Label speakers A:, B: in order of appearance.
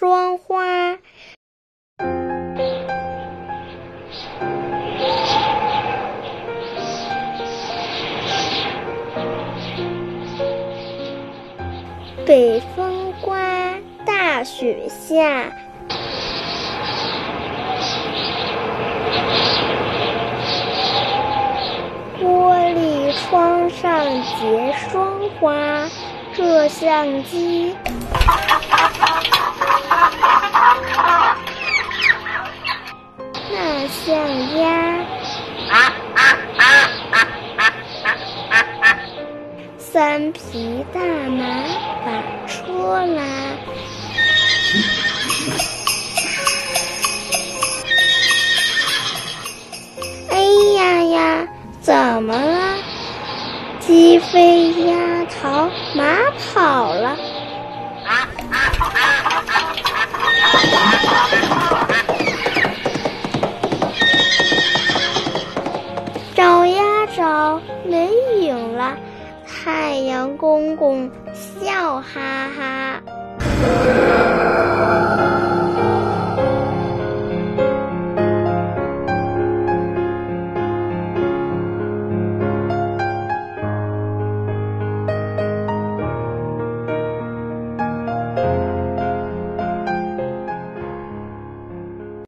A: 霜花。北风刮，大雪下。玻璃窗上结霜花，摄像机。那像鸭。三匹大马赶出来。哎呀呀，怎么了？鸡飞鸭逃，马跑了。没影了。太阳公公笑哈哈。